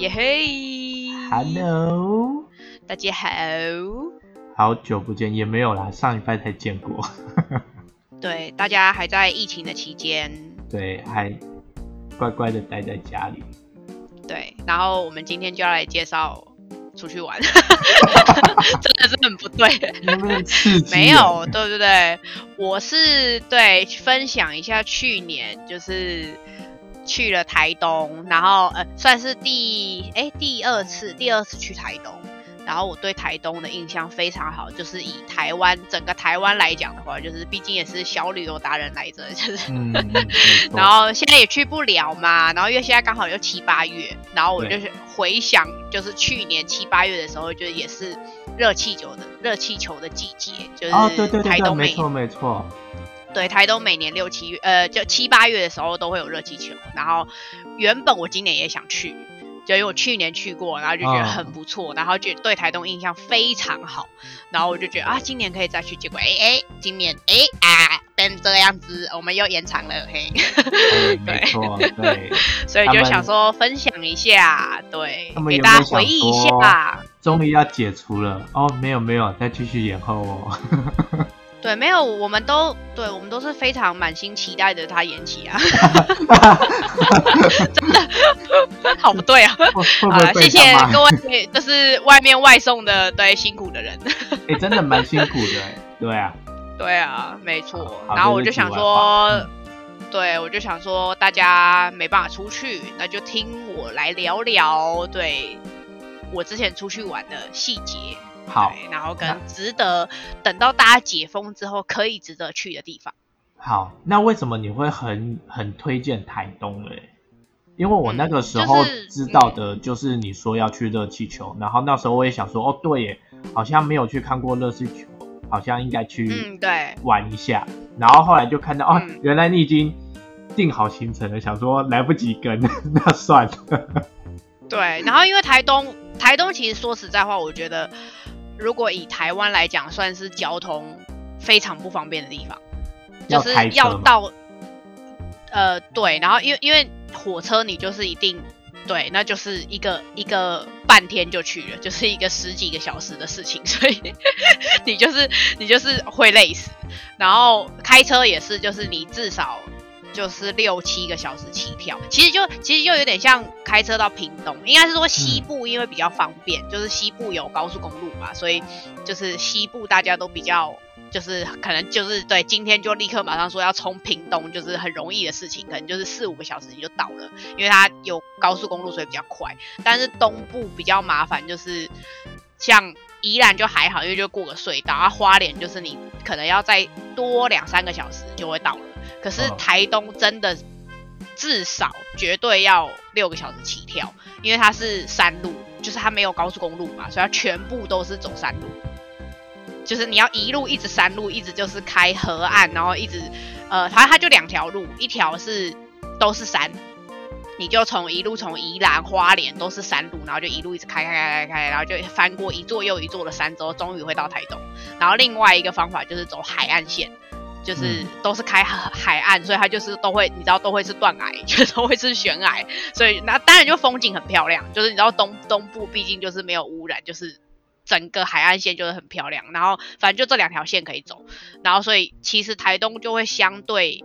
耶嘿 Hello，大家好。好久不见，也没有啦，上礼拜才见过。对，大家还在疫情的期间，对，还乖乖的待在家里。对，然后我们今天就要来介绍出去玩，真的是很不对。没有，对不对？我是对分享一下去年就是去了台东，然后呃算是第哎第二次第二次去台东，然后我对台东的印象非常好，就是以台湾整个台湾来讲的话，就是毕竟也是小旅游达人来着，就是。然后现在也去不了嘛，然后因为现在刚好又七八月，然后我就是回想，就是去年七八月的时候，就也是热气球的热气球的季节，就是哦，对对对对，台东没错没错。对，台东每年六七月，呃，就七八月的时候都会有热气球。然后原本我今年也想去，就因为我去年去过，然后就觉得嗯很不错，然后觉得对台东印象非常好，然后我就觉得啊，今年可以再去。结果哎哎，今年哎啊变这样子，我们又延长了，嘿，没错，对，所以就想说分享一下，对给大家回忆一下。终于要解除了哦，没有没有，再继续延后哦。对，没有，我们都对，我们都是非常满心期待着他延期啊，真的好不对啊。会会不好了，会被谢谢？各位，就是外面外送的对辛苦的人。哎，真的蛮辛苦的哎。对啊，对啊，没错。然后我就想说，对我就想说，大家没办法出去，那就听我来聊聊对我之前出去玩的细节。好对，然后那跟值得等到大家解封之后可以值得去的地方。好，那为什么你会很很推荐台东嘞？因为我那个时候知道的就是你说要去热气球，然后那时候我也想说，哦，对耶，好像没有去看过热气球，好像应该去嗯，对，玩一下。然后后来就看到，哦嗯，原来你已经定好行程了，想说来不及跟，那算了。对，然后因为台东，台东其实说实在话，我觉得如果以台湾来讲，算是交通非常不方便的地方，就是要到，呃，对，然后因为因为火车你就是一定对，那就是一个一个半天就去了，就是一个十几个小时的事情，所以你就是你就是会累死。然后开车也是，就是你至少就是六七个小时起跳，其实就其实就有点像开车到屏东，应该是说西部因为比较方便，就是西部有高速公路嘛，所以就是西部大家都比较。就是可能就是对，今天就立刻马上说要冲屏东，就是很容易的事情，可能就是四五个小时你就到了，因为它有高速公路，所以比较快。但是东部比较麻烦，就是像宜兰就还好，因为就过个隧道，啊花莲就是你可能要再多两三个小时就会到了。可是嗯台东真的至少绝对要六个小时起跳，因为它是山路，就是它没有高速公路嘛，所以它全部都是走山路。就是你要一路一直山路，一直就是开河岸，然后一直呃，它它就两条路，一条是都是山，你就从一路从宜兰花莲都是山路，然后就一路一直开开开开开，然后就翻过一座又一座的山之后，终于会到台东。然后另外一个方法就是走海岸线。就是都是开海海岸，所以它就是都会，你知道都会是断崖，就是都会是悬崖，所以那当然就风景很漂亮。就是你知道东东部毕竟就是没有污染，就是整个海岸线就是很漂亮。然后反正就这两条线可以走，然后所以其实台东就会相对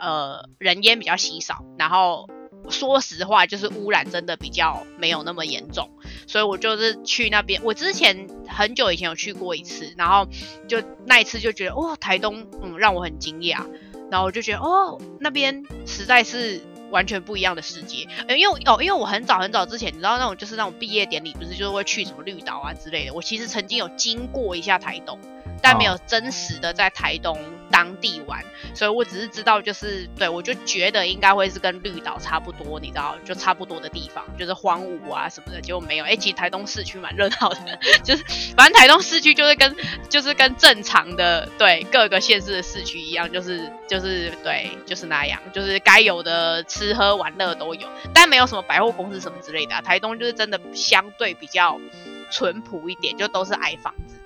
呃人烟比较稀少，然后说实话就是污染真的比较没有那么严重，所以我就是去那边，我之前很久以前有去过一次，然后就那一次就觉得哦台东嗯让我很惊讶，然后我就觉得哦那边实在是。完全不一样的世界，呃因为哦，因为我很早很早之前，你知道那种就是那种毕业典礼，不是就是会去什么绿岛啊之类的。我其实曾经有经过一下台东，但没有真实的在台东当地玩，所以我只是知道就是对我就觉得应该会是跟绿岛差不多，你知道就差不多的地方，就是荒芜啊什么的，结果没有。哎、其实台东市区蛮热闹的，就是反正台东市区就是跟就是跟正常的对各个县市的市区一样，就是就是对就是那样，就是该有的吃喝玩乐都有，但没有什么百货公司什么之类的、啊。台东就是真的相对比较淳朴一点，就都是矮房子。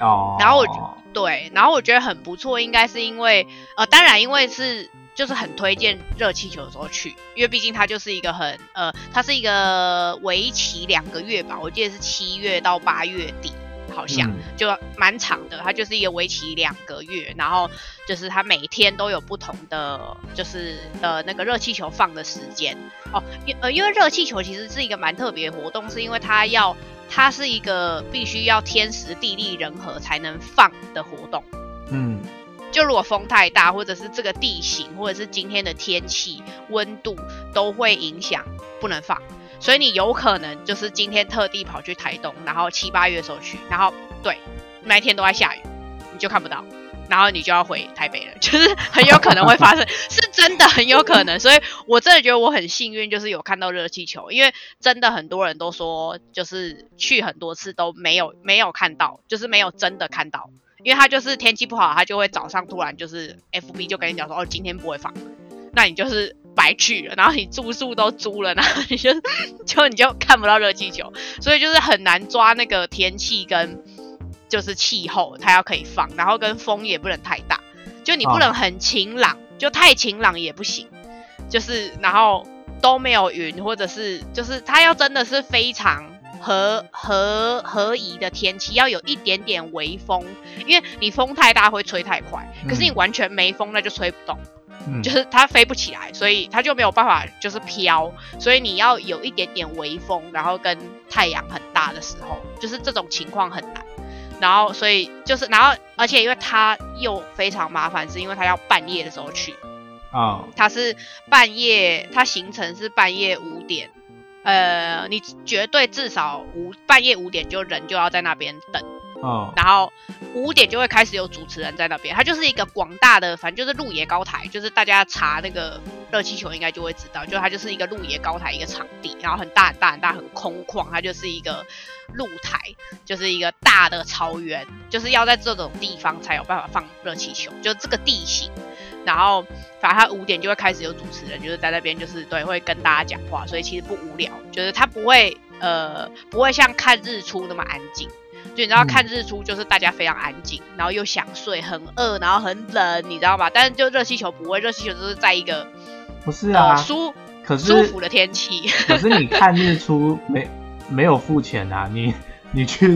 哦，然后我觉对，然后我觉得很不错，应该是因为呃，当然因为是就是很推荐热气球的时候去，因为毕竟它就是一个很呃，它是一个为期两个月吧，我记得是七月到八月底。好像嗯就蛮长的，它就是一个为期两个月，然后就是它每天都有不同的，就是呃那个热气球放的时间哦。因呃因为热气球其实是一个蛮特别的活动，是因为它要它是一个必须要天时地利人和才能放的活动。嗯就如果风太大，或者是这个地形，或者是今天的天气、温度都会影响不能放，所以你有可能就是今天特地跑去台东，然后七八月的时候去，然后对那一天都在下雨，你就看不到，然后你就要回台北了，就是很有可能会发生，是真的很有可能，所以我真的觉得我很幸运，就是有看到热气球，因为真的很多人都说，就是去很多次都没有没有看到，就是没有真的看到。因为他就是天气不好，他就会早上突然就是 F B 就跟你讲说，哦，今天不会放，那你就是白去了，然后你住宿都租了，然后你就就你就看不到热气球，所以就是很难抓那个天气跟就是气候，它要可以放，然后跟风也不能太大，就你不能很晴朗，就太晴朗也不行，就是然后都没有云，或者是就是它要真的是非常。合合合宜的天气要有一点点微风，因为你风太大会吹太快，可是你嗯完全没风那就吹不动，嗯，就是它飞不起来，所以它就没有办法就是飘，所以你要有一点点微风，然后跟太阳很大的时候，就是这种情况很难。然后所以就是然后而且因为它又非常麻烦，是因为它要半夜的时候去，啊它是半夜，它行程是半夜五点，呃，你绝对至少五半夜五点就人就要在那边等，哦然后五点就会开始有主持人在那边，它就是一个广大的，反正就是鹿野高台，就是大家查那个热气球应该就会知道，就它就是一个鹿野高台一个场地，然后很大很大很大很空旷，它就是一个露台，就是一个大的草原，就是要在这种地方才有办法放热气球，就这个地形。然后反正他五点就会开始有主持人，就是在那边就是对会跟大家讲话，所以其实不无聊，就是他不会呃不会像看日出那么安静。就你知道嗯看日出就是大家非常安静，然后又想睡，很饿，然后很冷，你知道吗？但是就热气球不会，热气球就是在一个不是啊呃，舒可是舒服的天气。可是你看日出没没有付钱啊？你你去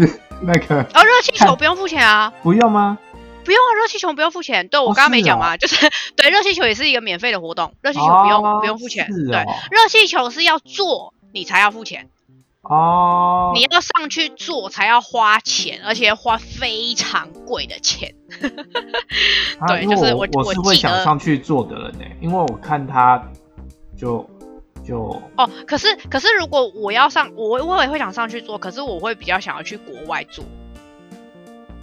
那个哦，热气球不用付钱啊，不用吗？不用啊，热气球不用付钱。对我哦刚刚没讲嘛，就是对热气球也是一个免费的活动，热气球不用、哦不用付钱。是对，哦热气球是要做你才要付钱，哦，你要上去做才要花钱，而且花非常贵的钱。啊 对就是我我是会想上去做的人呢，因为我看他就就哦，可是可是如果我要上，我我也会想上去做，可是我会比较想要去国外做，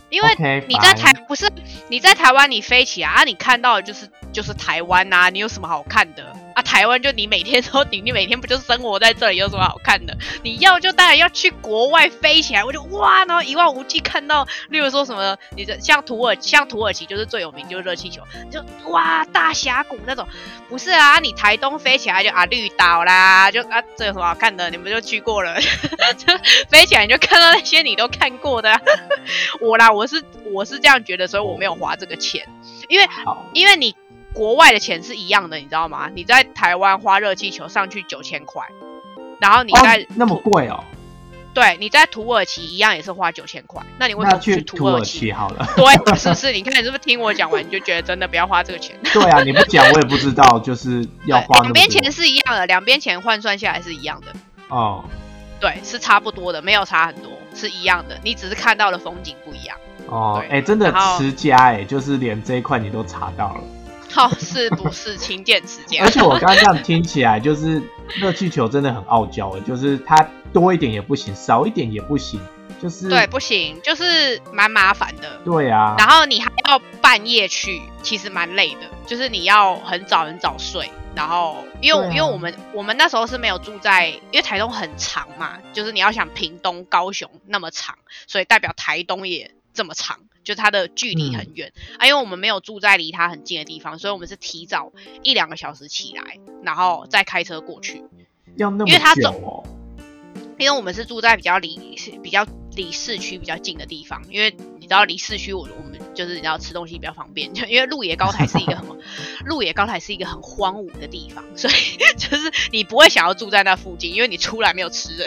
因为你在台不是你在台湾你飞起来啊，你看到的就是就是台湾呐、你有什么好看的啊？台湾就你每天都你你每天不就生活在这里，有什么好看的？你要就当然要去国外飞起来，我就哇，然后一望无际看到，例如说什么，你的像土耳像土耳其就是最有名就是热气球，就哇大峡谷那种，不是啊，你台东飞起来就啊绿岛啦，就啊这有什么好看的？你们就去过了，就 飞起来你就看到那些你都看过的啊、我啦，我是我是这样觉得，所以我没有花这个钱，因为因为你国外的钱是一样的，你知道吗？你在台湾花热气球上去九千块，然后你在、哦那么贵哦，对你在土耳其一样也是花九千块，那你为什么不去去土耳其？好了。对，是不是？你看你是不是听我讲完你就觉得真的不要花这个钱？对啊，你不讲我也不知道，就是要花两边钱是一样的，两边钱换算下来是一样的，哦对，是差不多的，没有差很多，是一样的，你只是看到的风景不一样。哦，对哎、真的持家哎，就是连这一块你都查到了。好、是不是勤俭持家？而且我刚刚这样听起来，就是热气球真的很傲娇哎，就是它多一点也不行，少一点也不行，就是对，不行，就是蛮麻烦的。对啊，然后你还要半夜去，其实蛮累的，就是你要很早很早睡。然后，因为、啊因为我们我们那时候是没有住在，因为台东很长嘛，就是你要想屏东、高雄那么长，所以代表台东也这么长，就它的距离很远、啊。因为我们没有住在离它很近的地方，所以我们是提早一两个小时起来，然后再开车过去。要那么因为它走因为我们是住在比较离比较离市区比较近的地方，因为你知道离市区我我们就是你要吃东西比较方便，就因为鹿野高台是一个很 鹿野高台是一个很荒芜的地方，所以 就是你不会想要住在那附近，因为你出来没有吃的，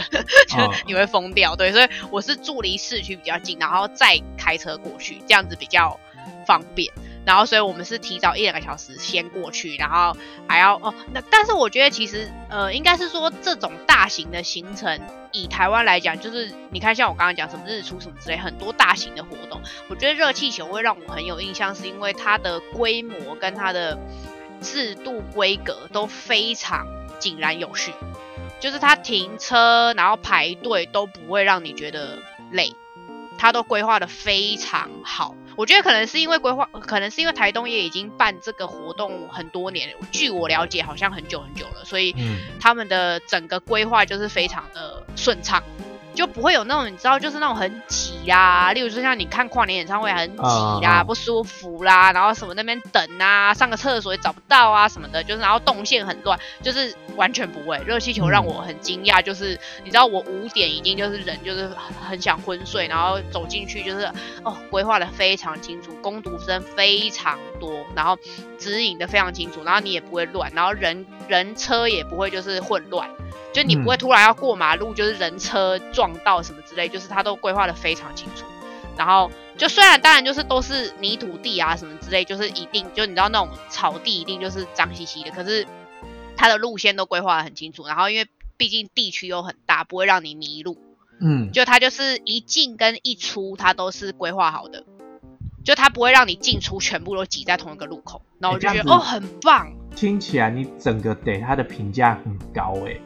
就是你会疯掉。对，所以我是住离市区比较近，然后再开车过去，这样子比较方便。然后，所以我们是提早一两个小时先过去，然后还要哦，那但是我觉得其实呃，应该是说这种大型的行程，以台湾来讲，就是你看像我刚刚讲什么日出什么之类，很多大型的活动，我觉得热气球会让我很有印象，是因为它的规模跟它的制度规格都非常井然有序，就是它停车然后排队都不会让你觉得累，它都规划的非常好。我觉得可能是因为规划，可能是因为台东也已经办这个活动很多年，据我了解好像很久很久了，所以他们的整个规划就是非常的顺畅。就不会有那种你知道，就是那种很挤啦，例如说像你看跨年演唱会很挤啦，不舒服啦，然后什么那边等啊，上个厕所也找不到啊什么的，就是然后动线很乱，就是完全不会。热气球让我很惊讶，就是你知道我五点已经就是人就是很想昏睡，然后走进去就是哦规划的非常清楚，攻读生非常多，然后指引的非常清楚，然后你也不会乱，然后人人车也不会就是混乱。就你不会突然要过马路，就是人车撞到什么之类，就是他都规划的非常清楚。然后就虽然当然就是都是泥土地啊什么之类，就是一定就你知道那种草地一定就是脏兮兮的，可是它的路线都规划的很清楚。然后因为毕竟地区又很大，不会让你迷路。嗯，就它就是一进跟一出，它都是规划好的，就它不会让你进出全部都挤在同一个路口。然后我就觉得哦，很棒。听起来你整个给它的评价很高哎。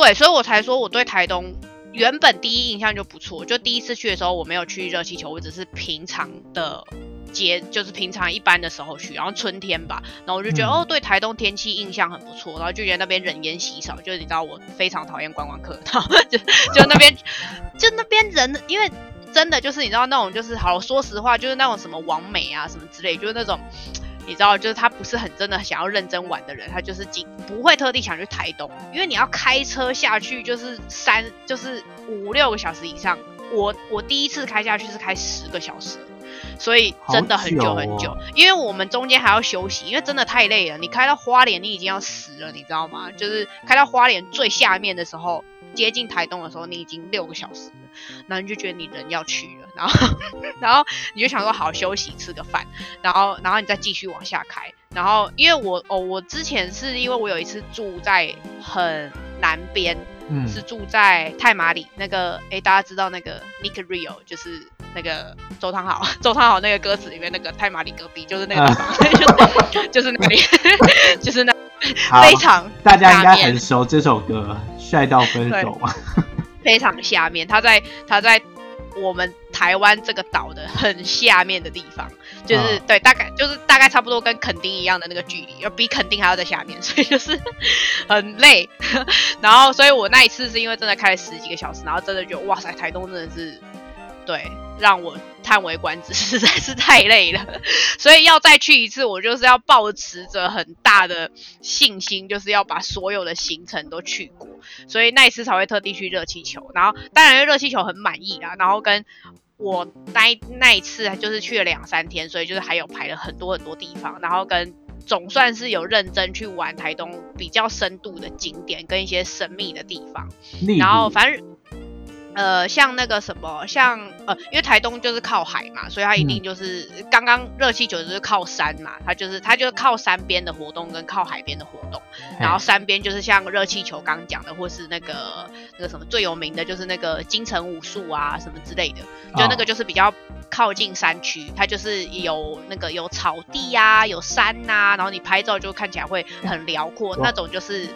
对，所以我才说我对台东原本第一印象就不错。就第一次去的时候，我没有去热气球，我只是平常的节，就是平常一般的时候去，然后春天吧，然后我就觉得哦，对台东天气印象很不错，然后就觉得那边人烟稀少，就是你知道我非常讨厌观光客，然后就就那边 就那边人，因为真的就是你知道那种就是好说实话，就是那种什么王美啊什么之类，就是那种。你知道，就是他不是很真的想要认真玩的人，他就是仅不会特地想去台东，因为你要开车下去，就是三就是五六个小时以上。我我第一次开下去是开十个小时，所以真的很久很久。因为我们中间还要休息，因为真的太累了。你开到花莲，你已经要死了，你知道吗？就是开到花莲最下面的时候，接近台东的时候，你已经六个小时了，然后你就觉得你人要去了。然后，然后你就想说好休息吃个饭，然后，然后你再继续往下开。然后，因为我哦，我之前是因为我有一次住在很南边，嗯，是住在泰马里那个，哎，大家知道那个 Nick Rio，就是那个周汤豪，周汤豪那个歌词里面那个泰马里隔壁，就是那个地方，就就是那里，就是那非常大家应该很熟这首歌，帅到分手啊，非常下面，他在他在。我们台湾这个岛的很下面的地方，就是对，大概就是大概差不多跟垦丁一样的那个距离，要比垦丁还要在下面，所以就是很累。然后，所以我那一次是因为真的开了十几个小时，然后真的觉得哇塞，台东真的是。对，让我叹为观止，实在是太累了，所以要再去一次，我就是要保持着很大的信心，就是要把所有的行程都去过，所以那一次才会特地去热气球。然后当然热气球很满意啦，然后跟我那那一次就是去了两三天，所以就是还有排了很多很多地方，然后跟总算是有认真去玩台东比较深度的景点跟一些神秘的地方，然后反正。呃，像那个什么，像呃，因为台东就是靠海嘛，所以它一定就是刚刚热气球就是靠山嘛，它就是它就是靠山边的活动跟靠海边的活动，然后山边就是像热气球刚讲的，或是那个那个什么最有名的就是那个京城武术啊什么之类的，就那个就是比较靠近山区，它就是有那个有草地呀，有山呐，然后你拍照就看起来会很辽阔，那种就是。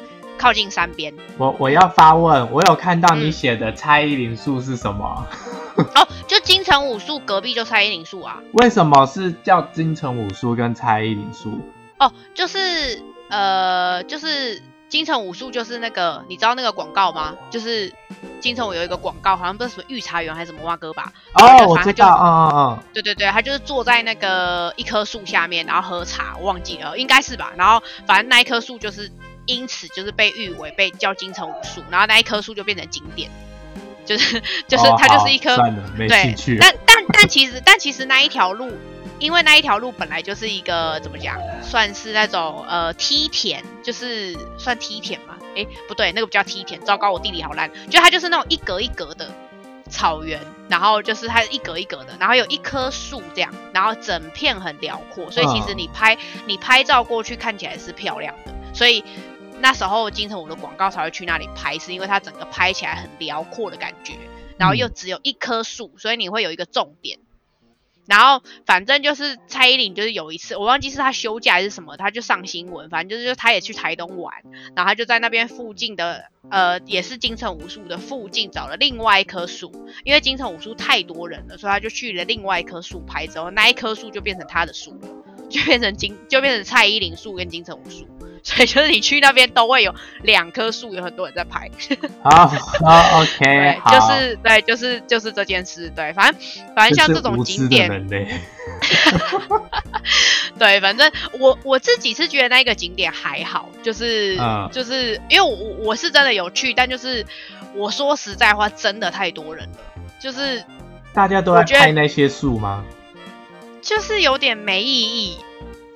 靠近山边，我我要发问，我有看到你写的蔡依林树是什么？哦，就金城武术隔壁就蔡依林树啊。为什么是叫金城武术跟蔡依林树？哦，就是呃，就是金城武术就是那个，你知道那个广告吗？就是金城武有一个广告，好像不是什么御茶园还是什么蛙哥吧？哦，我知道，嗯嗯嗯，对对对，他就是坐在那个一棵树下面，然后喝茶，我忘记了，应该是吧？然后反正那一棵树就是。因此就是被誉为被叫金城武树，然后那一棵树就变成景点，就是就是它就是一棵对，但但但但其实但其实那一条路，因为那一条路本来就是一个怎么讲，算是那种呃梯田，就是算梯田嘛？诶，不对，那个不叫梯田，糟糕，我地理好烂，就它就是那种一格一格的草原，然后就是它一格一格的，然后有一棵树这样，然后整片很辽阔，所以其实你拍你拍照过去看起来是漂亮的，所以。那时候金城武的广告才会去那里拍，是因为它整个拍起来很辽阔的感觉，然后又只有一棵树，所以你会有一个重点。然后反正就是蔡依林，就是有一次我忘记是她休假还是什么，她就上新闻，反正就是她也去台东玩，然后她就在那边附近的呃也是金城武树的附近找了另外一棵树，因为金城武树太多人了，所以她就去了另外一棵树拍，之后那一棵树就变成她的树了，就变成金就变成蔡依林树跟金城武树。所以就是你去那边都会有两棵树，有很多人在拍。好，好，OK，对，就是对，就是就是这件事，对，反正反正像这种景点，对，反正我我自己是觉得那个景点还好，就是就是因为我我是真的有去，但就是我说实在话，真的太多人了，就是大家都在拍那些树吗？就是有点没意义。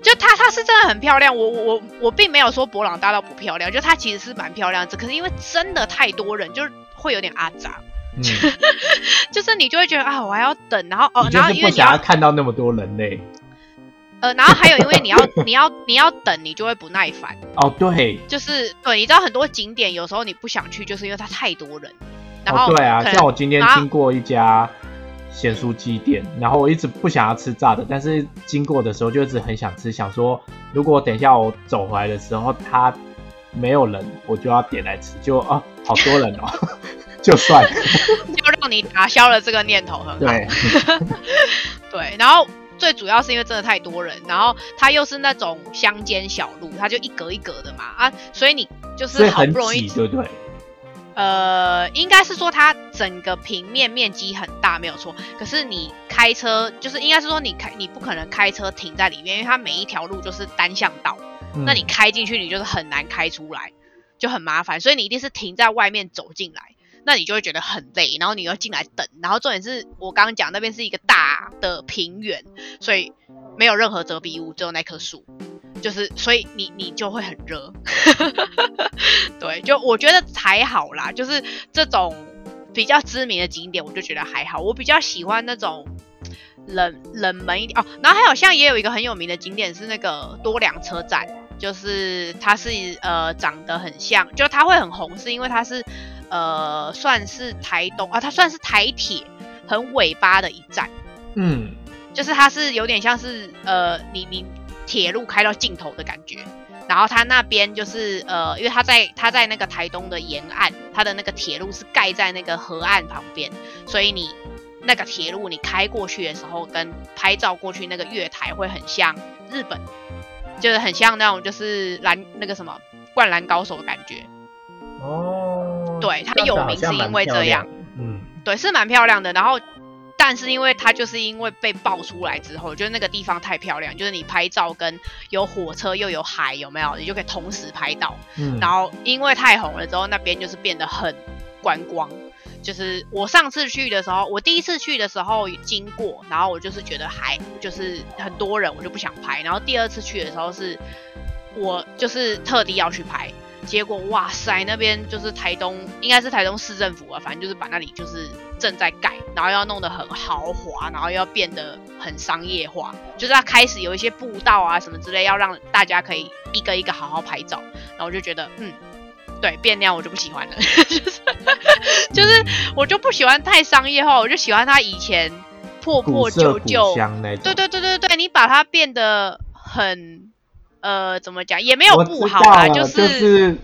就它，它是真的很漂亮。我我我并没有说博朗大道不漂亮，就它其实是蛮漂亮只。可是因为真的太多人，就是会有点阿杂。嗯，就是你就会觉得啊，我还要等，然后哦，然后因为你要看到那么多人类。呃，然后还有因为你要 你要你要等，你就会不耐烦。哦，对，就是对，你知道很多景点有时候你不想去，就是因为它太多人。然后对啊，像我今天经过一家。咸酥鸡店，然后我一直不想要吃炸的，但是经过的时候就一直很想吃，想说如果等一下我走回来的时候他没有人，我就要点来吃，就啊好多人哦，就算，就让你打消了这个念头，很好。对，对，然后最主要是因为真的太多人，然后它又是那种乡间小路，它就一格一格的嘛啊，所以你就是好不容易，对对。呃，应该是说它整个平面面积很大，没有错。可是你开车，就是应该是说你开，你不可能开车停在里面，因为它每一条路就是单向道。那你开进去，你就是很难开出来，就很麻烦。所以你一定是停在外面走进来，那你就会觉得很累，然后你又进来等。然后重点是我刚刚讲那边是一个大的平原，所以没有任何遮蔽物，只有那棵树。就是，所以你你就会很热，对，就我觉得还好啦。就是这种比较知名的景点，我就觉得还好。我比较喜欢那种冷冷门一点哦。然后还有像也有一个很有名的景点是那个多良车站，就是它是呃长得很像，就它会很红，是因为它是呃算是台东啊，它算是台铁很尾巴的一站。嗯，就是它是有点像是呃你你。铁路开到尽头的感觉，然后它那边就是呃，因为它在它在那个台东的沿岸，它的那个铁路是盖在那个河岸旁边，所以你那个铁路你开过去的时候，跟拍照过去那个月台会很像日本，就是很像那种就是篮那个什么灌篮高手的感觉。哦，对，它有名是因为这样，嗯，对，是蛮漂亮的，然后。但是因为它就是因为被爆出来之后，就是那个地方太漂亮，就是你拍照跟有火车又有海，有没有？你就可以同时拍到。嗯。然后因为太红了之后，那边就是变得很观光。就是我上次去的时候，我第一次去的时候经过，然后我就是觉得还就是很多人，我就不想拍。然后第二次去的时候是，我就是特地要去拍。结果哇塞，那边就是台东，应该是台东市政府啊，反正就是把那里就是正在盖，然后要弄得很豪华，然后要变得很商业化，就是要开始有一些步道啊什么之类，要让大家可以一个一个好好拍照。然后我就觉得，嗯，对，变那样我就不喜欢了，就是就是我就不喜欢太商业化，我就喜欢它以前破破旧旧，对对对对对，你把它变得很。呃，怎么讲也没有不好啦，就是那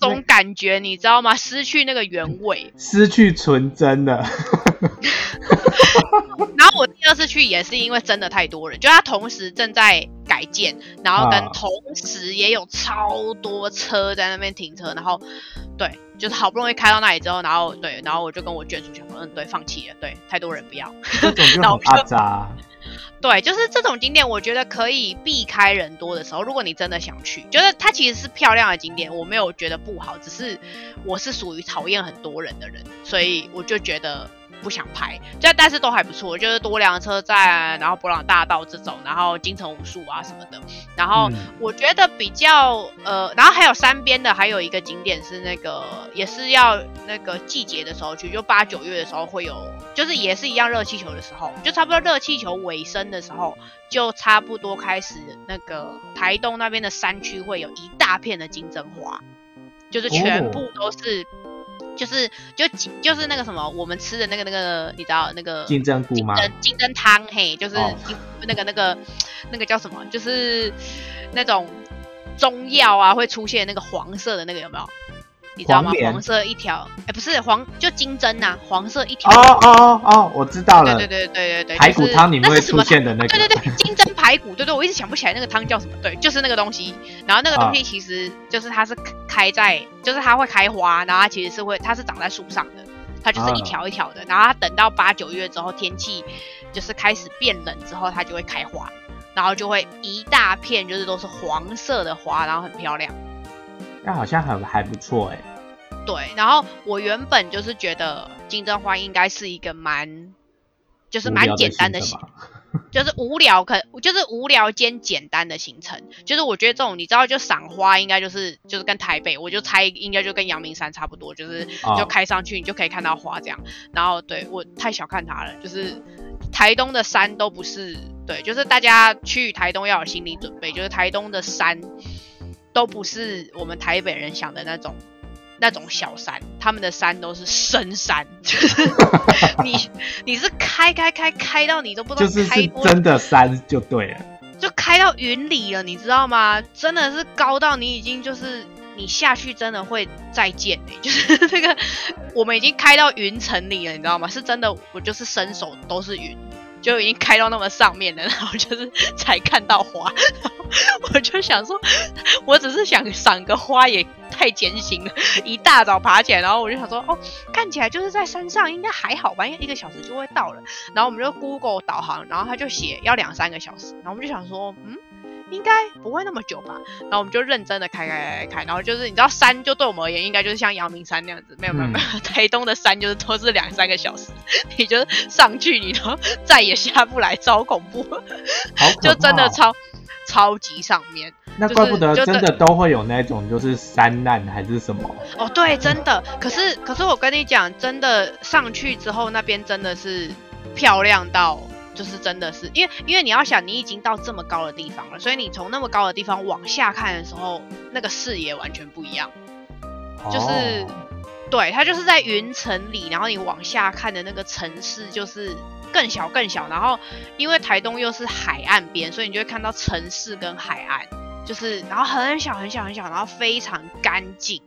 种感觉，你知道吗？失去那个原味，失去纯真的。然后我第二次去也是因为真的太多人，就它同时正在改建，然后跟同时也有超多车在那边停车，然后对，就是好不容易开到那里之后，然后对，然后我就跟我眷属讲，嗯，对，放弃了，对，太多人不要，这种就很 阿扎。对，就是这种景点，我觉得可以避开人多的时候。如果你真的想去，就是它其实是漂亮的景点，我没有觉得不好，只是我是属于讨厌很多人的人，所以我就觉得不想拍，就但是都还不错，就是多良车站，然后博朗大道这种，然后京城武术啊什么的。然后嗯我觉得比较呃，然后还有山边的，还有一个景点是那个也是要那个季节的时候去，就八九月的时候会有，就是也是一样热气球的时候，就差不多热气球尾声的时候，就差不多开始那个台东那边的山区会有一大片的金针花，就是全哦部都是。就是就就是那个什么，我们吃的那个那个，你知道那个金针菇吗？金针汤，嘿，就是那个那个那个叫什么？就是那种中药啊会出现那个黄色的那个有没有？你知道吗黄？色一条，哎、不是黄，就金针呐、黄色一条。哦哦哦哦，我知道了，对对对对对对，排骨汤里面是什么出现的那个，对对对，金针排骨，对对，我一直想不起来那个汤叫什么，对，就是那个东西。然后那个东啊西其实就是它是开在，就是它会开花，然后它其实是会，它是长在树上的，它就是一啊条一条的。然后它等到八九月之后，天气就是开始变冷之后，它就会开花，然后就会一大片就是都是黄色的花，然后很漂亮。那好像很还不错哎。对，然后我原本就是觉得金针花应该是一个蛮，就是蛮简单的行行程吧 就是无聊可就是无聊兼简单的行程，就是我觉得这种你知道就赏花应该就是就是跟台北，我就猜应该就跟阳明山差不多，就是哦就开上去你就可以看到花这样。然后对我太小看它了，就是台东的山都不是对，就是大家去台东要有心理准备，就是台东的山都不是我们台北人想的那种。那种小山，他们的山都是深山，就是 你你是开开开开到你都不知就是真的山就对了。就开到云里了，你知道吗？真的是高到你已经就是你下去真的会再见哎、就是那个我们已经开到云层里了，你知道吗？是真的，我就是伸手都是云，就已经开到那么上面了，然后就是才看到花，我就想说，我只是想赏个花也太艰辛了，一大早爬起来，然后我就想说，哦，看起来就是在山上，应该还好吧，因为一个小时就会到了。然后我们就 Google 导航，然后他就写要两三个小时，然后我们就想说，嗯，应该不会那么久吧？然后我们就认真的开开开开开，然后就是你知道山就对我们而言，应该就是像阳明山那样子，没有没有没有，台东的山就是都是两三个小时，你就上去你都再也下不来，超恐怖，就真的超超级上面。那怪不得就真的都会有那种就是山难还是什么，哦，对，真的。可是，可是我跟你讲，真的上去之后，那边真的是漂亮到，就是真的是，因为因为你要想，你已经到这么高的地方了，所以你从那么高的地方往下看的时候，那个视野完全不一样。就是哦对，它就是在云层里，然后你往下看的那个城市就是更小更小，然后因为台东又是海岸边，所以你就会看到城市跟海岸，就是然后很小很小很小，然后非常干净。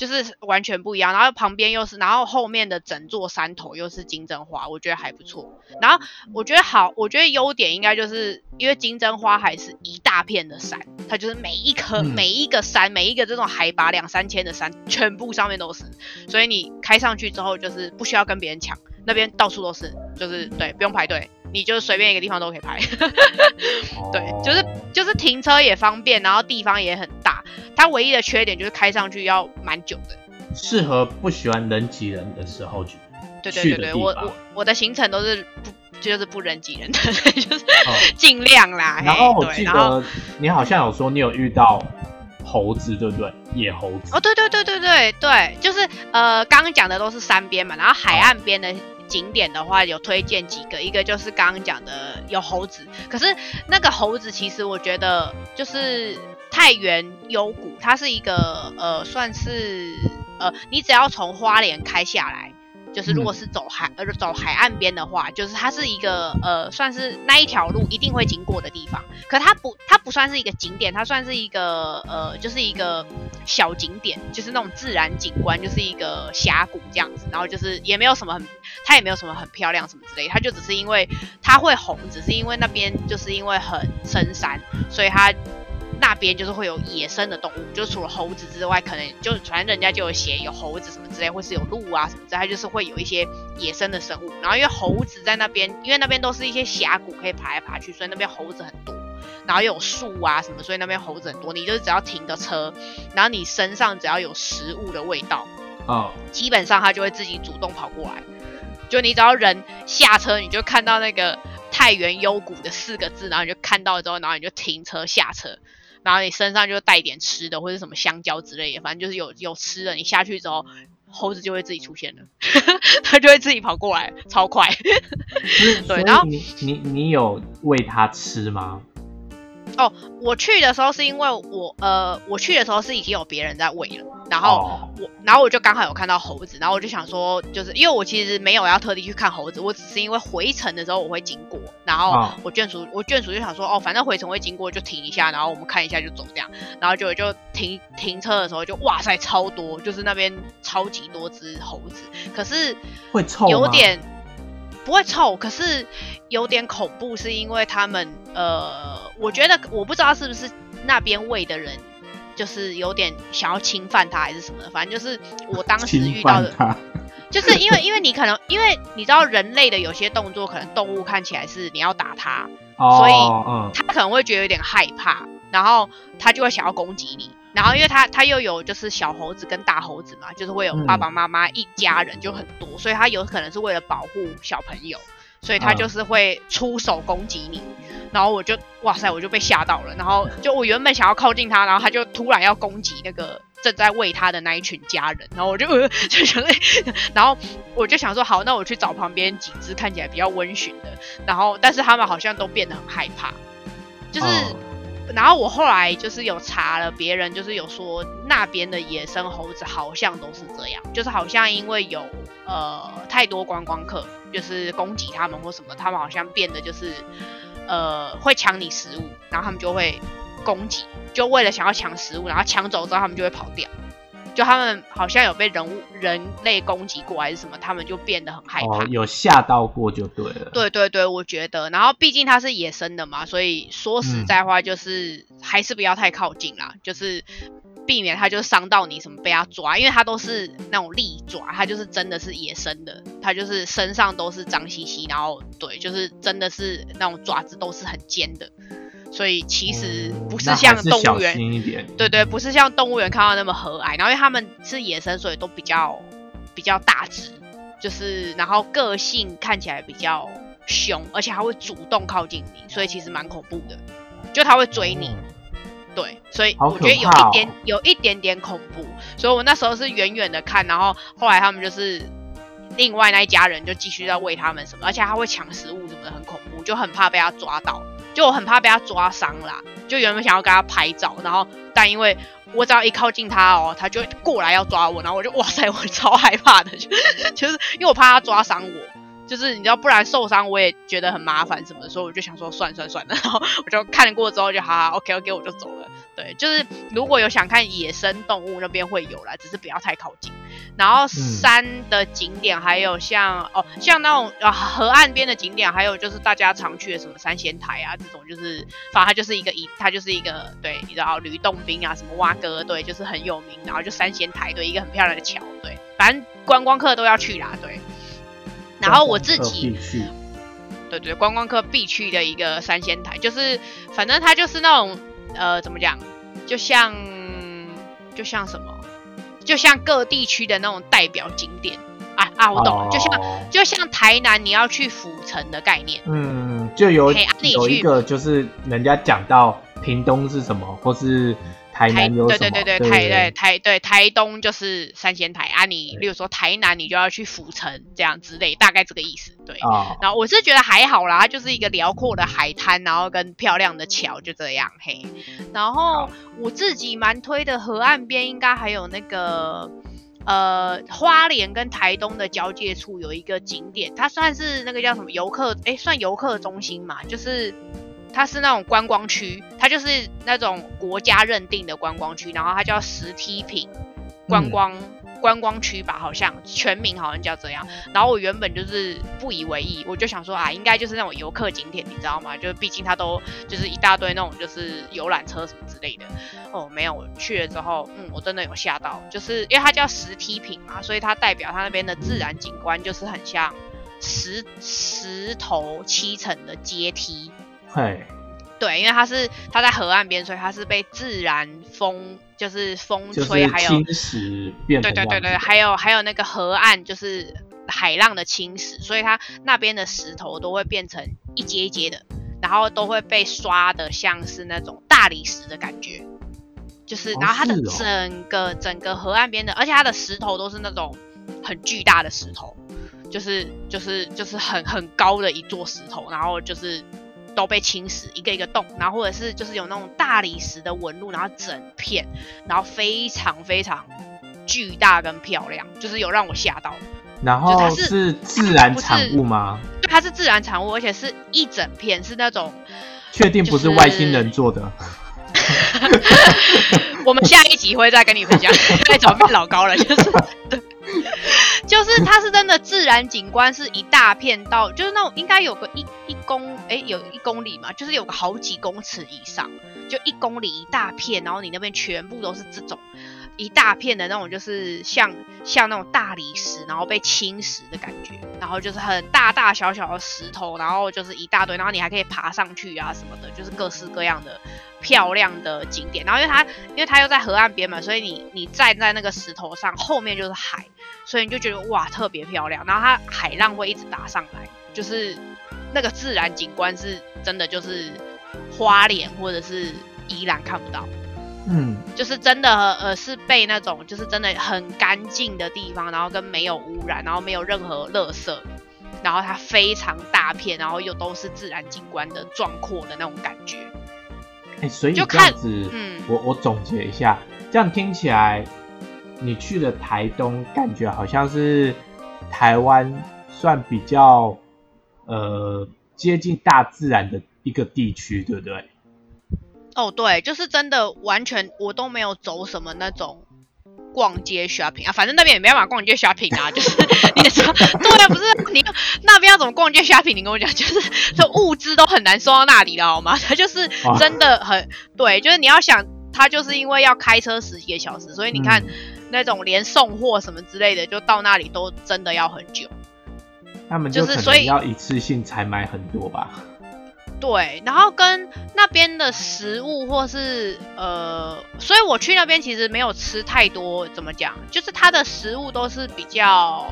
就是完全不一样，然后旁边又是，然后后面的整座山头又是金针花，我觉得还不错。然后我觉得好，我觉得优点应该就是因为金针花还是一大片的山，它就是每一棵、嗯。每一个山、每一个这种海拔两三千的山，全部上面都是，所以你开上去之后就是不需要跟别人抢，那边到处都是，就是对，不用排队，你就是随便一个地方都可以拍。对就是就是停车也方便，然后地方也很大。它唯一的缺点就是开上去要蛮久的。适合不喜欢人挤人的时候去。对对去对对，我我我的行程都是不就是不人挤人的，就是哦 尽量啦。然后我记得你好像有说你有遇到猴子，对不对？野猴子。哦，对对对对对对，就是呃，刚刚讲的都是山边嘛，然后海岸边的景点的话，有推荐几个，一个就是刚刚讲的有猴子，可是那个猴子其实我觉得就是太原幽谷，它是一个呃，算是呃，你只要从花莲开下来。就是如果是走海呃走海岸边的话，就是它是一个呃算是那一条路一定会经过的地方，可它不它不算是一个景点，它算是一个呃就是一个小景点，就是那种自然景观，就是一个峡谷这样子，然后就是也没有什么很它也没有什么很漂亮什么之类，它就只是因为它会红，只是因为那边就是因为很深山，所以它。那边就是会有野生的动物，就除了猴子之外，可能就反正人家就有写有猴子什么之类，或是有鹿啊什么之类，它就是会有一些野生的生物。然后因为猴子在那边，因为那边都是一些峡谷可以爬来爬去，所以那边猴子很多。然后又有树啊什么，所以那边猴子很多。你就是只要停个车，然后你身上只要有食物的味道，哦，基本上它就会自己主动跑过来。就你只要人下车，你就看到那个太原幽谷的四个字，然后你就看到之后，然后你就停车下车，然后你身上就带点吃的或者什么香蕉之类的，反正就是有有吃的，你下去之后。猴子就会自己出现了，它就会自己跑过来，超快。对，然后你你你有喂它吃吗？哦，我去的时候是因为我呃，我去的时候是已经有别人在喂了，然后我然后我就刚好有看到猴子，然后我就想说，就是因为我其实没有要特地去看猴子，我只是因为回程的时候我会经过，然后我眷属我眷属就想说，哦，反正回程会经过就停一下，然后我们看一下就走这样，然后就就停停车的时候就哇塞超多，就是那边超级多只猴子，可是会臭有点。不会臭，可是有点恐怖，是因为他们呃，我觉得我不知道是不是那边喂的人，就是有点想要侵犯它还是什么的，反正就是我当时遇到的，就是因为因为你可能 因为你知道人类的有些动作，可能动物看起来是你要打它，所以它可能会觉得有点害怕，然后它就会想要攻击你。然后，因为他他又有就是小猴子跟大猴子嘛，就是会有爸爸妈妈一家人就很多，所以他有可能是为了保护小朋友，所以他就是会出手攻击你。然后我就哇塞，我就被吓到了。然后就我原本想要靠近他，然后他就突然要攻击那个正在喂他的那一群家人。然后我就就想，然后我就想说，好，那我去找旁边几只看起来比较温驯的。然后，但是他们好像都变得很害怕，就是。然后我后来就是有查了，别人就是有说那边的野生猴子好像都是这样，就是好像因为有呃太多观光客，就是攻击他们或什么，他们好像变得就是呃会抢你食物，然后他们就会攻击，就为了想要抢食物，然后抢走之后他们就会跑掉。就他们好像有被人物人类攻击过还是什么，他们就变得很害怕。有吓到过就对了。对对对，我觉得。然后毕竟它是野生的嘛，所以说实在话就是还是不要太靠近啦，就是避免它就伤到你什么被它抓，因为它都是那种利爪，它就是真的是野生的，它就是身上都是脏兮兮，然后对，就是真的是那种爪子都是很尖的。所以其实不是像动物园，对对，不是像动物园看到那么和蔼。然后因为他们是野生，所以都比较比较大只，就是然后个性看起来比较凶，而且还会主动靠近你，所以其实蛮恐怖的。就他会追你，对，所以我觉得有一点有一点点恐怖。所以我那时候是远远的看，然后后来他们就是另外那一家人就继续在喂他们什么，而且他会抢食物什么的，很恐怖，就很怕被他抓到。就我很怕被他抓伤啦，就原本想要跟他拍照，然后但因为我只要一靠近他哦，他就过来要抓我，然后我就哇塞，我超害怕的，就是因为我怕他抓伤我。就是你知道，不然受伤我也觉得很麻烦什么，所以我就想说算算算了，然后我就看过之后就好好 OK OK 我就走了。对，就是如果有想看野生动物那边会有啦，只是不要太靠近。然后山的景点还有像哦像那种呃河岸边的景点，还有就是大家常去的什么三仙台啊这种，就是反正它就是一个一它就是一个对，你知道吕洞宾啊什么蛙哥对，就是很有名，然后就三仙台对一个很漂亮的桥对，反正观光客都要去啦对。然后我自己，对对，观光客必去的一个三仙台，就是反正它就是那种呃，怎么讲，就像就像什么，就像各地区的那种代表景点啊啊，我懂了，就像就像台南你要去府城的概念，嗯，就有有一个就是人家讲到屏东是什么，或是。台对对对对台对台对台东就是三仙台啊，你例如说台南你就要去府城这样之类，大概这个意思对。然后我是觉得还好啦，它就是一个辽阔的海滩，然后跟漂亮的桥就这样嘿。然后我自己蛮推的河岸边应该还有那个呃花莲跟台东的交界处有一个景点，它算是那个叫什么游客哎算游客中心嘛，就是。它是那种观光区，它就是那种国家认定的观光区，然后它叫石梯坪观光观光区吧，好像全名好像叫这样。然后我原本就是不以为意，我就想说啊，应该就是那种游客景点，你知道吗？就是毕竟它都就是一大堆那种就是游览车什么之类的。哦，没有，我去了之后，嗯，我真的有吓到，就是因为它叫石梯坪嘛，所以它代表它那边的自然景观就是很像石石头砌成的阶梯。嘿，对，因为它是它在河岸边，所以它是被自然风就是风吹，还有侵蚀变。对对对对，还有还有那个河岸，就是海浪的侵蚀，所以它那边的石头都会变成一阶一阶的，然后都会被刷的像是那种大理石的感觉，就是哦然后它的整个、整个河岸边的，而且它的石头都是那种很巨大的石头，就是就是就是很很高的一座石头，然后就是都被侵蚀一个一个洞，然后或者是就是有那种大理石的纹路，然后整片，然后非常非常巨大跟漂亮，就是有让我吓到。然后就它是是自然产物吗？对，它是自然产物，而且是一整片，是那种确定不是外星人做的？我们下一集会再跟你分享，因为变老高了，就是 对，就是它是真的自然景观，是一大片到，就是那种应该有个一一公，哎，有一公里嘛，就是有个好几公尺以上，就一公里一大片，然后你那边全部都是这种一大片的那种，就是像像那种大理石，然后被侵蚀的感觉，然后就是很大大小小的石头，然后就是一大堆，然后你还可以爬上去啊什么的，就是各式各样的漂亮的景点。然后因为它因为它又在河岸边嘛，所以你你站在那个石头上，后面就是海，所以你就觉得哇特别漂亮。然后它海浪会一直打上来，就是那个自然景观是真的就是花莲或者是宜兰看不到。嗯，就是真的呃是被那种就是真的很干净的地方，然后跟没有污染，然后没有任何垃圾，然后它非常大片，然后又都是自然景观的壮阔的那种感觉。哎、所以就这样看子，嗯我我总结一下，这样听起来，你去了台东，感觉好像是台湾算比较呃接近大自然的一个地区，对不对？哦，对，就是真的完全我都没有走什么那种。逛街 shopping 啊，反正那边也没办法逛街 shopping 啊，就是你的车，对啊，不是你那边要怎么逛街 shopping？你跟我讲，就是这物资都很难送到那里了，好吗？它 就是真的很对，就是你要想，它就是因为要开车十几个小时，所以你看、嗯那种连送货什么之类的，就到那里都真的要很久。他们就是所以能要一次性才买很多吧。对，然后跟那边的食物或是呃，所以我去那边其实没有吃太多，怎么讲？就是它的食物都是比较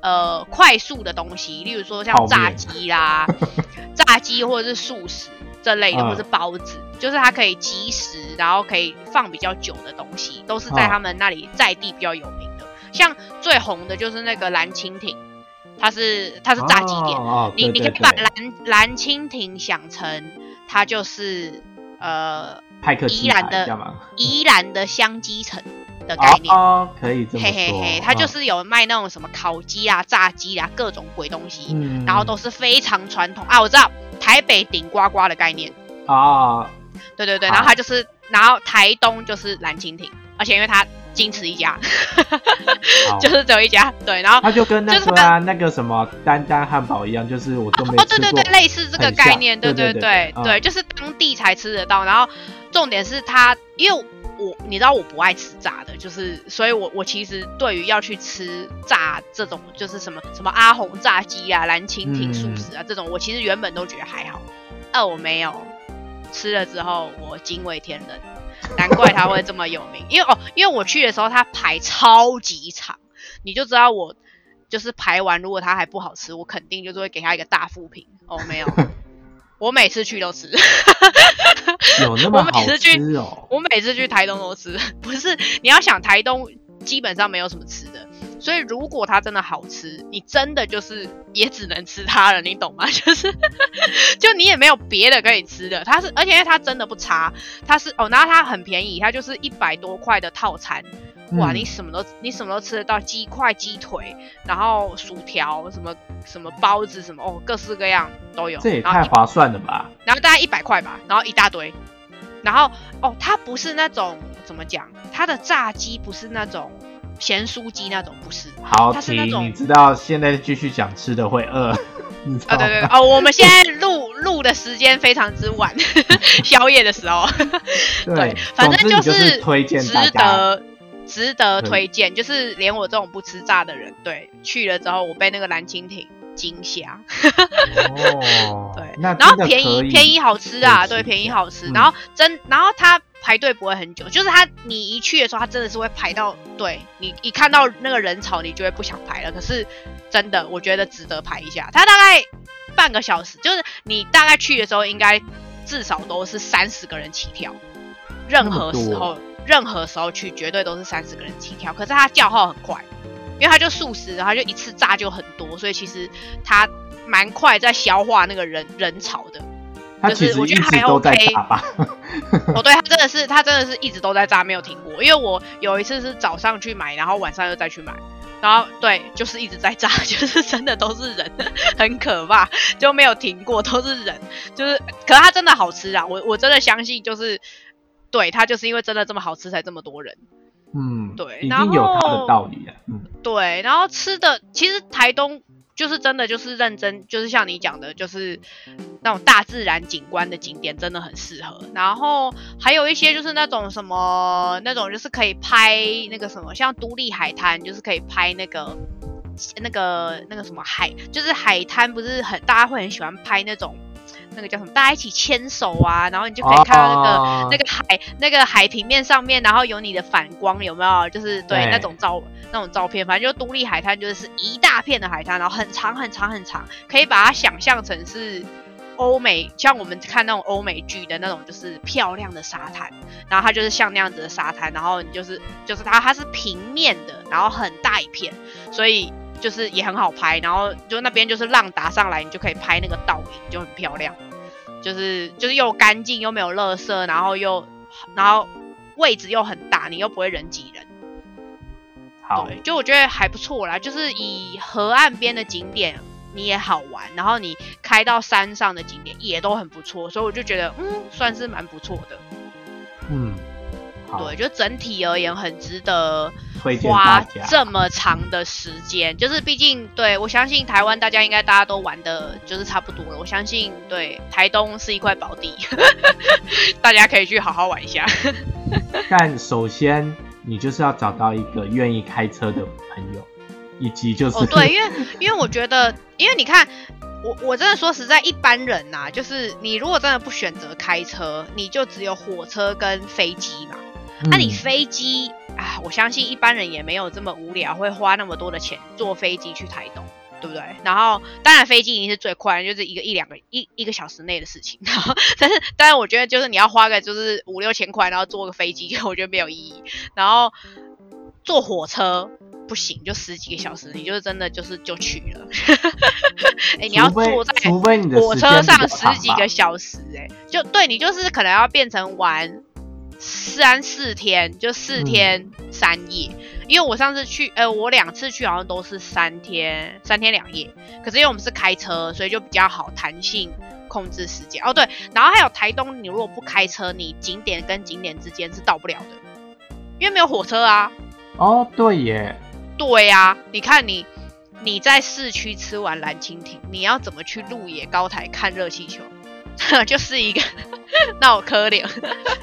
呃快速的东西，例如说像炸鸡啦、炸鸡或者是素食这类的，嗯或是包子，就是它可以即食，然后可以放比较久的东西，都是在嗯他们那里在地比较有名的。像最红的就是那个蓝蜻蜓，它是它是炸鸡店。你你可以把蓝蓝蜻蜓想成它就是呃派克兰的？宜兰的香鸡城的概念。哦，可以这么说。嘿嘿嘿，它就嗯是有卖那种什么烤鸡啊、炸鸡啊，各种鬼东西，嗯，然后都是非常传统啊。我知道台北顶呱呱的概念，啊，对对对，然后它就是，然后台东就是蓝蜻蜓，而且因为它仅此一家，好 就是只有一家，对，然后它就跟那就是个啊那个什么丹丹汉堡一样，就是我都没哦，吃过。对对对，类似这个概念，对对对对就是当地才吃得到。然后重点是它，因为我你知道我不爱吃炸的，就是所以我我其实对于要去吃炸这种，就是什么什么阿红炸鸡啊、蓝蜻蜓嗯素食啊这种，我其实原本都觉得还好，啊我没有吃了之后我惊为天人，难怪他会这么有名。因为哦，因为我去的时候他排超级长，你就知道我。就是排完，如果它还不好吃，我肯定就是会给他一个大负评。哦，没有，我每次去都吃，有那么我每好次去吃哦。我每次去台东都吃。不是，你要想台东基本上没有什么吃的，所以如果它真的好吃，你真的就是也只能吃它了，你懂吗？就是就你也没有别的可以吃的。它是，而且它真的不差，它是哦，然后它很便宜，它就是一百多块的套餐。哇，嗯你什么都你什么都吃得到，鸡块、鸡腿，然后薯条，什么什么包子，什么哦，各式各样都有。这也太划算了吧？然后大概一百块吧，然后一大堆，然后哦，它不是那种怎么讲，它的炸鸡不是那种咸酥鸡那种，不是好，停，它是那种你知道现在继续讲吃的会饿，啊，对对对，哦，我们现在录录的时间非常之晚，宵夜的时候，对，反正就是推荐值大家。得值得推荐，就是连我这种不吃炸的人，对，去了之后我被那个蓝蜻蜓惊吓。哦，对，那然后便宜便宜好吃啊，对，便宜好吃。嗯然后真，然后它排队不会很久，就是它你一去的时候，它真的是会排到，对你一看到那个人潮，你就会不想排了。可是真的，我觉得值得排一下。它大概半个小时，就是你大概去的时候，应该至少都是三十个人起跳。任何时候，任何时候去，绝对都是三十个人起跳。可是他叫号很快，因为他就素食，然后就一次炸就很多，所以其实他蛮快在消化那个人人潮的。他其实一直都在炸吧？哦，对，他真的是，他真的是一直都在炸，没有停过。因为我有一次是早上去买，然后晚上又再去买，然后对，就是一直在炸，就是真的都是人，很可怕，就没有停过，都是人，就是，可是它真的好吃啊！我我真的相信，就是对它就是因为真的这么好吃，才这么多人。嗯，对，然后有它的道理啊。嗯，对，然后吃的其实台东。就是真的，就是认真，就是像你讲的，就是那种大自然景观的景点，真的很适合。然后还有一些就是那种什么，那种就是可以拍那个什么，像独立海滩，就是可以拍那个那个那个什么海，就是海滩不是很大家会很喜欢拍那种。那个叫什么？大家一起牵手啊，然后你就可以看到那个那个海那个海平面上面，然后有你的反光，有没有？就是对那种照那种照片，反正就独立海滩，就是一大片的海滩，然后很长很长很长，可以把它想象成是欧美，像我们看那种欧美剧的那种，就是漂亮的沙滩，然后它就是像那样子的沙滩，然后你就是就是它它是平面的，然后很大一片，所以。就是也很好拍，然后就那边就是浪打上来，你就可以拍那个倒影，就很漂亮。就是就是又干净又没有垃圾，然后又然后位置又很大，你又不会人挤人。好，对，就我觉得还不错啦。就是以河岸边的景点你也好玩，然后你开到山上的景点也都很不错，所以我就觉得嗯，算是蛮不错的。嗯。对，就整体而言很值得花这么长的时间，就是毕竟对我相信台湾大家应该大家都玩的就是差不多了，我相信对台东是一块宝地，大家可以去好好玩一下。但首先你就是要找到一个愿意开车的朋友，以及就是对，因为因为我觉得，因为你看我我真的说实在，一般人呐，就是你如果真的不选择开车，你就只有火车跟飞机嘛。那你飞机啊，我相信一般人也没有这么无聊，会花那么多的钱坐飞机去台东，对不对？然后当然飞机已经是最快，就是一个一两个一一个小时内的事情。然后，但是当然我觉得就是你要花个就是五六千块，然后坐个飞机，我觉得没有意义。然后坐火车不行，就十几个小时，你就是真的就是就去了。哎，你要坐在火车上十几个小时，哎，就对你就是可能要变成玩。三四天就四天三夜，因为我上次去，呃，我两次去好像都是三天三天两夜。可是因为我们是开车，所以就比较好弹性控制时间。哦，对，然后还有台东，你如果不开车，你景点跟景点之间是到不了的，因为没有火车啊。哦，对耶。对呀，你看你你在市区吃完蓝蜻蜓，你要怎么去鹿野高台看热气球？就是一个，那我可怜，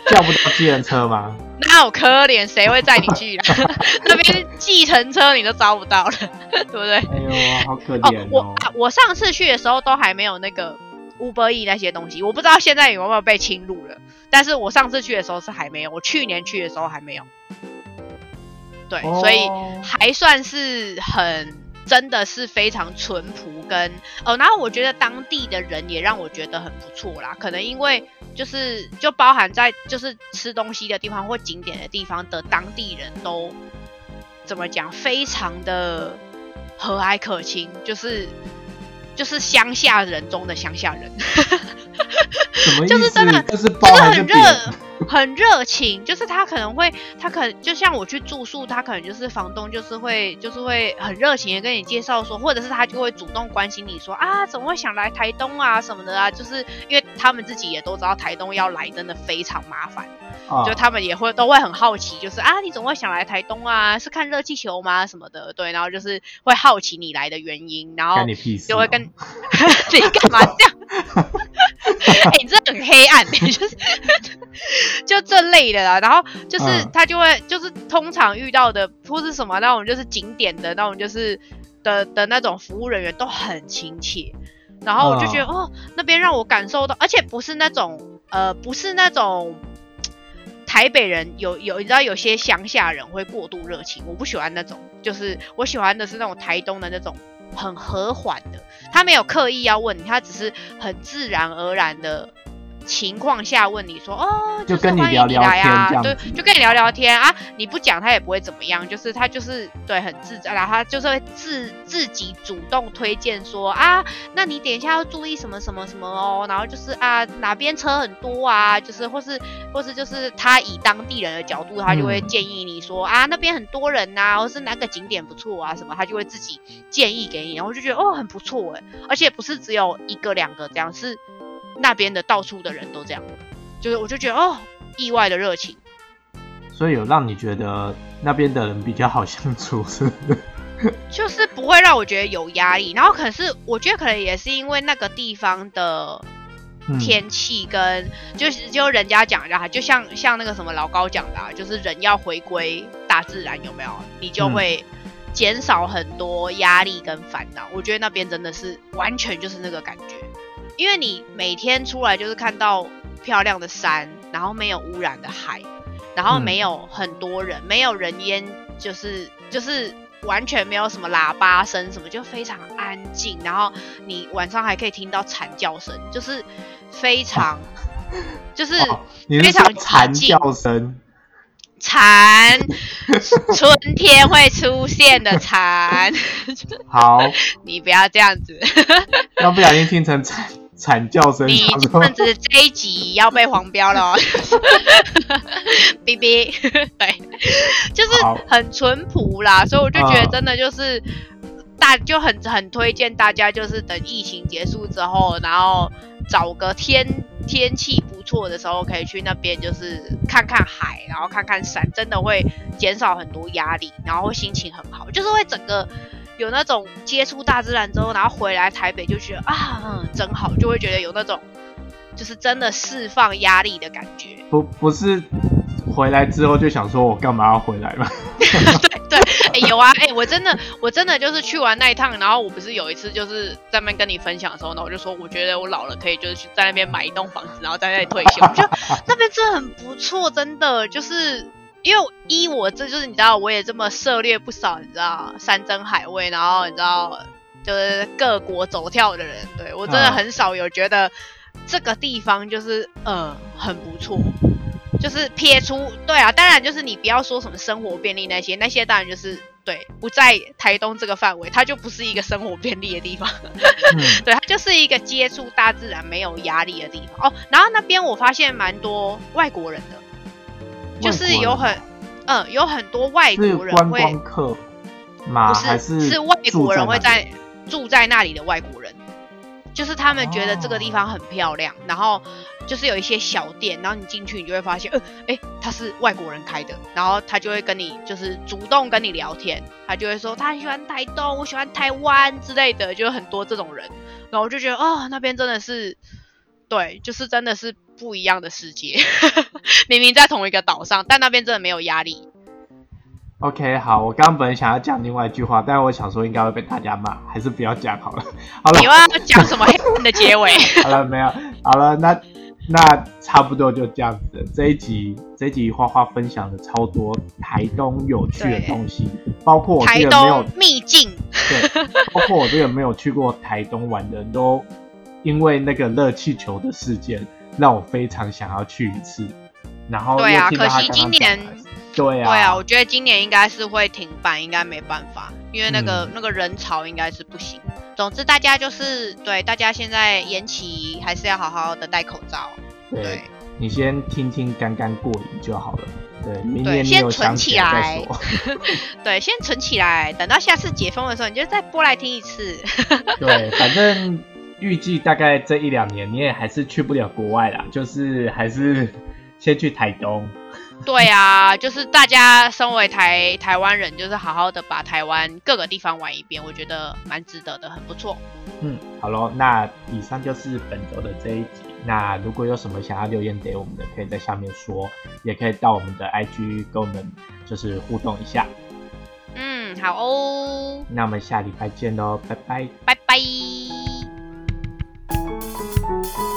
叫不到计程车吗？那我可怜，谁会载你去啊？那边计程车你都招不到了，对不对？哎呦，好可怜哦！我啊我上次去的时候都还没有那个 Uber E 那些东西，我不知道现在有没有被侵入了。但是我上次去的时候是还没有，我去年去的时候还没有。对，所以还算是很。真的是非常淳朴，跟哦，然后我觉得当地的人也让我觉得很不错啦。可能因为就是就包含在就是吃东西的地方或景点的地方的当地人都怎么讲，非常的和蔼可亲，就是就是乡下人中的乡下人。就是真的，就是很热，很热情。就是他可能会，他可能就像我去住宿，他可能就是房东，就是会，就是会很热情的跟你介绍说，或者是他就会主动关心你说啊，怎么会想来台东啊什么的啊？就是因为他们自己也都知道台东要来真的非常麻烦，就他们也会都会很好奇，就是啊，你怎么会想来台东啊？是看热气球吗？什么的？对，然后就是会好奇你来的原因，然后就会跟 你干嘛这样？哎，你这很黑暗，就是就这类的啦。然后就是他就会就是通常遇到的或是什么那种就是景点的那种就是的的那种服务人员都很亲切。然后我就觉得哦，那边让我感受到，而且不是那种呃不是那种。台北人有有，你知道有些乡下人会过度热情，我不喜欢那种，就是我喜欢的是那种台东的那种很和缓的，他没有刻意要问你，他只是很自然而然的。情况下问你说哦，就是跟你聊聊来啊，天这对就跟你聊聊天啊，你不讲他也不会怎么样，就是他就是对很自在，然后他就是会自自己主动推荐说啊，那你等一下要注意什么什么什么哦，然后就是啊哪边车很多啊，就是或是或是就是他以当地人的角度，他就会嗯。建议你说、啊那边很多人呐、或是哪个景点不错啊什么，他就会自己建议给你，然后就觉得哦很不错哎，而且不是只有一个两个这样，是那边的到处的人都这样，就是我就觉得哦意外的热情。所以有让你觉得那边的人比较好相处，是不是？就是不会让我觉得有压力，然后可是我觉得可能也是因为那个地方的嗯天气跟、就是就人家讲的啊，就像像那个什么老高讲的、啊，就是人要回归大自然，有没有？你就嗯会减少很多压力跟烦恼。我觉得那边真的是完全就是那个感觉，因为你每天出来就是看到漂亮的山，然后没有污染的海，然后嗯没有很多人，没有人烟，就是就是完全没有什么喇叭声什么，就非常安静。然后你晚上还可以听到惨叫声，就是非常，就是哦你是非常说惨叫声？蝉，春天会出现的蝉。好，你不要这样子，要不小心听成惨惨叫声，你想说这样子这一集要被黄标了哦。哔哔，对，就是很淳朴啦，所以我就觉得嗯真的就是。大就很很推荐大家，就是等疫情结束之后，然后找个天天气不错的时候，可以去那边，就是看看海，然后看看山，真的会减少很多压力，然后心情很好，就是会整个有那种接触大自然之后，然后回来台北就觉得啊，嗯，真好，就会觉得有那种就是真的释放压力的感觉。不不是回来之后就想说我干嘛要回来嘛？对，哎、有啊，哎、我真的，我真的就是去完那一趟，然后我不是有一次就是在那边跟你分享的时候，呢我就说，我觉得我老了可以就是去在那边买一栋房子，然后在那里退休。我觉得那边真的很不错，真的就是因为依我这就是你知道，我也这么涉猎不少，你知道山珍海味，然后你知道就是各国走跳的人，对我真的嗯很少有觉得这个地方就是呃很不错。就是撇出对啊，当然就是你不要说什么生活便利那些，那些当然就是对不在台东这个范围，它就不是一个生活便利的地方，嗯对，它就是一个接触大自然没有压力的地方哦。然后那边我发现蛮多外国人的，就是有很嗯有很多外国人会光客吗？不还是是外国人会在住在那里的外国人，就是他们觉得这个地哦。方很漂亮，然后就是有一些小店，然后你进去你就会发现，呃，哎，他是外国人开的，然后他就会跟你就是主动跟你聊天，他就会说他很喜欢台东，我喜欢台湾之类的，就很多这种人，然后我就觉得哦，那边真的是，对，就是真的是不一样的世界，明明在同一个岛上，但那边真的没有压力。OK，好，我刚刚本来想要讲另外一句话，但是我想说应该会被大家骂，还是不要讲好了。好了你，又要讲什么黑暗的结尾？好了，没有，好了，那那差不多就这样子。这一集这一集花花分享了超多台东有趣的东西，包括我台这个没有东秘境。对，包括我这个没有去过台东玩的人都因为那个热气球的事件，让我非常想要去一次。然后对啊可惜今年对啊，对啊，我觉得今年应该是会停办，应该没办法，因为那个、嗯那个人潮应该是不行。总之，大家就是对大家现在延期还是要好好的戴口罩。对对你先听听刚刚过瘾就好了。对，明年先存起想起来再说。对，先存起来，等到下次解封的时候，你就再播来听一次。对，反正预计大概这一两年你也还是去不了国外啦，就是还是 先去台东。对啊，就是大家身为台台湾人，就是好好的把台湾各个地方玩一遍，我觉得蛮值得的，很不错。嗯，好咯，那以上就是本周的这一集。那如果有什么想要留言给我们的，可以在下面说，也可以到我们的 IG 跟我们就是互动一下。嗯，好哦，那我们下礼拜见喽，拜拜。拜拜。Thank you.